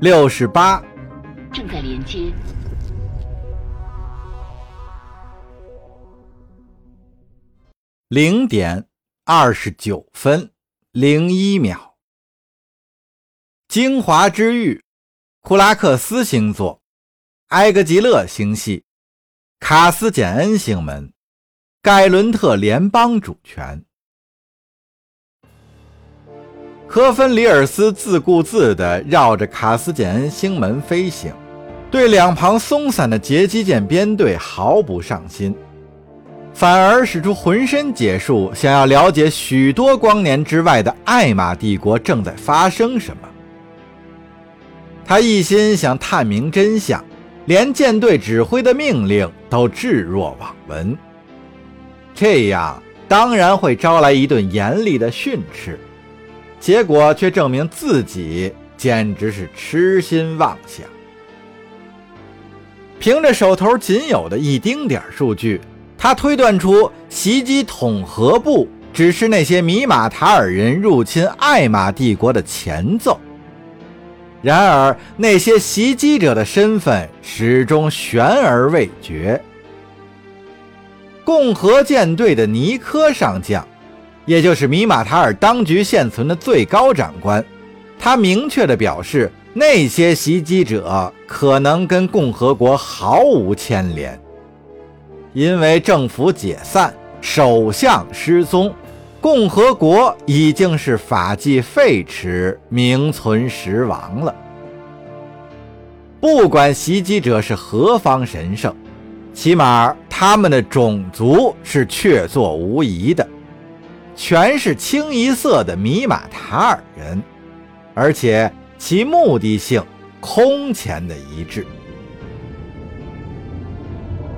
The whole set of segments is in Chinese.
六十八，正在连接。零点二十九分零一秒，精华之域，库拉克斯星座，埃格吉勒星系，卡斯简恩星门，盖伦特联邦主权。科芬里尔斯自顾自地绕着卡斯简恩星门飞行，对两旁松散的截击舰编队毫不上心，反而使出浑身解数，想要了解许多光年之外的艾玛帝国正在发生什么。他一心想探明真相，连舰队指挥的命令都置若罔闻，这样当然会招来一顿严厉的训斥。结果却证明自己简直是痴心妄想。凭着手头仅有的一丁点数据，他推断出袭击统合部只是那些米马塔尔人入侵艾玛帝国的前奏。然而，那些袭击者的身份始终悬而未决。共和舰队的尼科上将。也就是米马塔尔当局现存的最高长官，他明确地表示，那些袭击者可能跟共和国毫无牵连，因为政府解散，首相失踪，共和国已经是法纪废弛，名存实亡了。不管袭击者是何方神圣，起码他们的种族是确凿无疑的。全是清一色的米马塔尔人，而且其目的性空前的一致。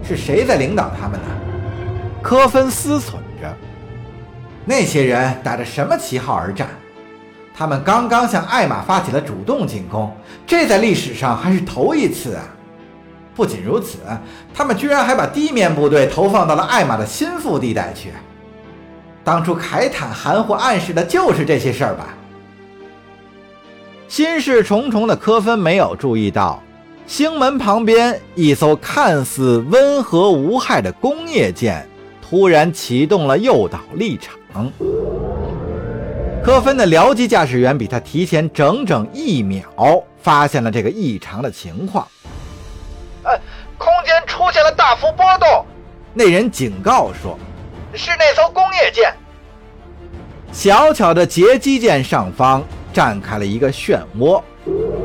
是谁在领导他们呢？科芬思忖着。那些人打着什么旗号而战？他们刚刚向艾玛发起了主动进攻，这在历史上还是头一次啊！不仅如此，他们居然还把地面部队投放到了艾玛的心腹地带去。当初凯坦含糊暗示的就是这些事儿吧？心事重重的科芬没有注意到，星门旁边一艘看似温和无害的工业舰突然启动了诱导立场。科芬的僚机驾驶员比他提前整整一秒发现了这个异常的情况。呃，空间出现了大幅波动，那人警告说。是那艘工业舰。小巧的截击舰上方绽开了一个漩涡，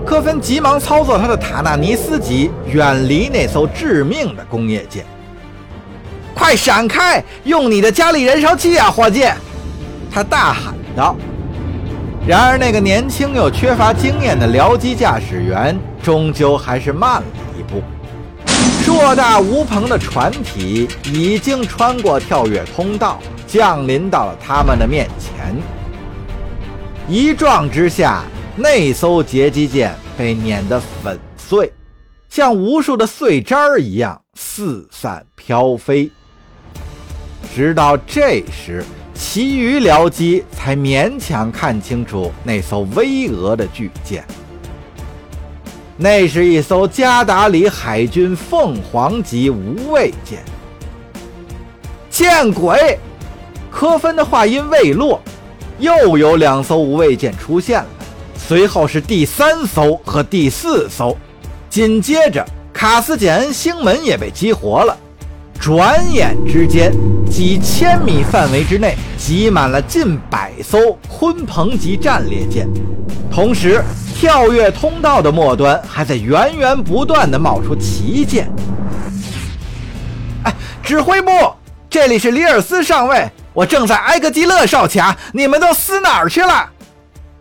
科芬急忙操作他的塔纳尼斯级远离那艘致命的工业舰。快闪开！用你的加力燃烧器啊，伙计！他大喊道。然而，那个年轻又缺乏经验的僚机驾驶员终究还是慢了。硕大无朋的船体已经穿过跳跃通道，降临到了他们的面前。一撞之下，那艘截击舰被碾得粉碎，像无数的碎渣儿一样四散飘飞。直到这时，其余僚机才勉强看清楚那艘巍峨的巨舰。那是一艘加达里海军凤凰级无畏舰。见鬼！科芬的话音未落，又有两艘无畏舰出现了，随后是第三艘和第四艘，紧接着卡斯简恩星门也被激活了。转眼之间，几千米范围之内挤满了近百艘鲲鹏级战列舰，同时。跳跃通道的末端还在源源不断的冒出旗舰。哎，指挥部，这里是里尔斯上尉，我正在埃格基勒哨卡，你们都死哪儿去了？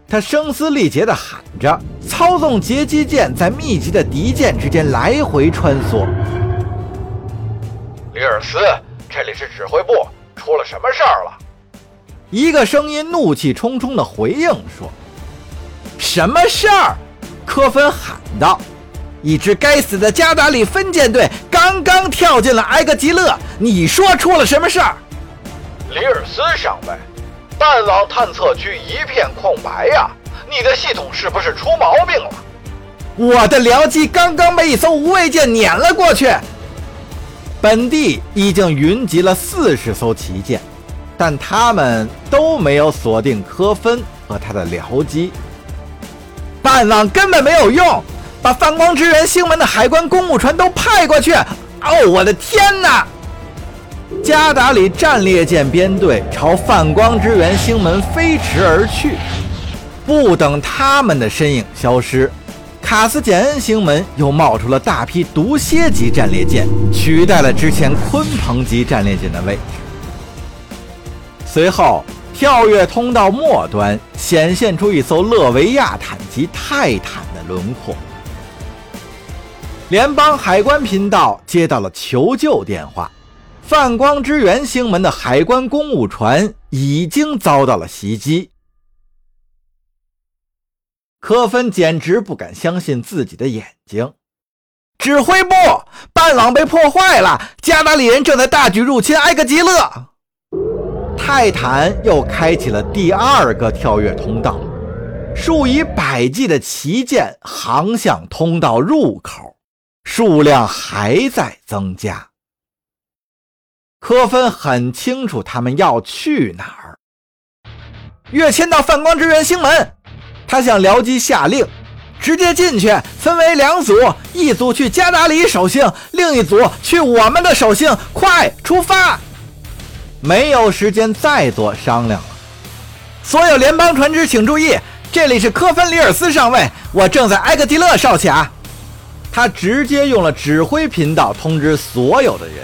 他声嘶力竭地喊着，操纵截击舰在密集的敌舰之间来回穿梭。里尔斯，这里是指挥部，出了什么事儿了？一个声音怒气冲冲地回应说。什么事儿？科芬喊道：“一支该死的加达里分舰队刚刚跳进了埃格吉勒，你说出了什么事儿？”里尔斯上尉，弹网探测区一片空白呀！你的系统是不是出毛病了？我的僚机刚刚被一艘无畏舰碾了过去。本地已经云集了四十艘旗舰，但他们都没有锁定科芬和他的僚机。暗网根本没有用，把泛光支援星门的海关公务船都派过去。哦，我的天哪！加达里战列舰编队朝泛光支援星门飞驰而去，不等他们的身影消失。卡斯简恩星门又冒出了大批毒蝎级战列舰，取代了之前鲲鹏级战列舰的位置。随后，跳跃通道末端显现出一艘勒维亚坦级泰坦的轮廓。联邦海关频道接到了求救电话，泛光之源星门的海关公务船已经遭到了袭击。科芬简直不敢相信自己的眼睛。指挥部，半网被破坏了，加达里人正在大举入侵埃格吉勒。泰坦又开启了第二个跳跃通道，数以百计的旗舰航向通道入口，数量还在增加。科芬很清楚他们要去哪儿，跃迁到泛光之源星门。他向僚机下令，直接进去，分为两组，一组去加达里守星，另一组去我们的守星。快出发！没有时间再做商量了。所有联邦船只请注意，这里是科芬里尔斯上尉，我正在埃克提勒哨卡。他直接用了指挥频道通知所有的人：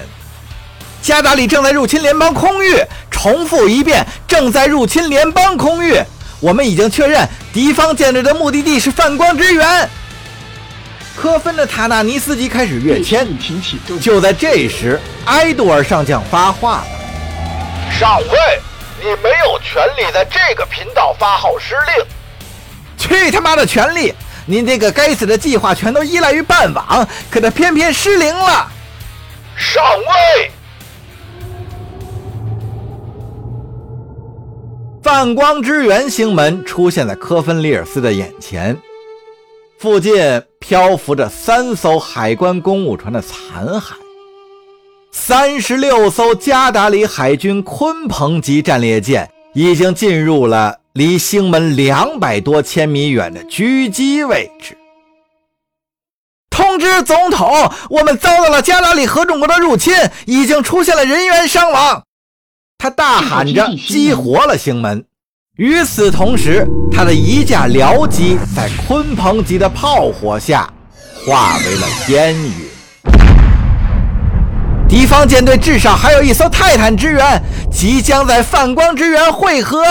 加达里正在入侵联邦空域。重复一遍，正在入侵联邦空域。我们已经确认，敌方舰队的目的地是泛光之源。科芬的塔纳尼斯级开始跃迁。就在这时，埃杜尔上将发话了：“上尉，你没有权利在这个频道发号施令。”去他妈的权利！您这个该死的计划全都依赖于半网，可它偏偏失灵了。上尉。泛光之源星门出现在科芬里尔斯的眼前，附近漂浮着三艘海关公务船的残骸，三十六艘加达里海军鲲鹏级战列舰已经进入了离星门两百多千米远的狙击位置。通知总统，我们遭到了加达里合众国的入侵，已经出现了人员伤亡。他大喊着激活了星门，与此同时，他的一架僚机在鲲鹏级的炮火下化为了烟云。敌方舰队至少还有一艘泰坦支援，即将在泛光之源汇合。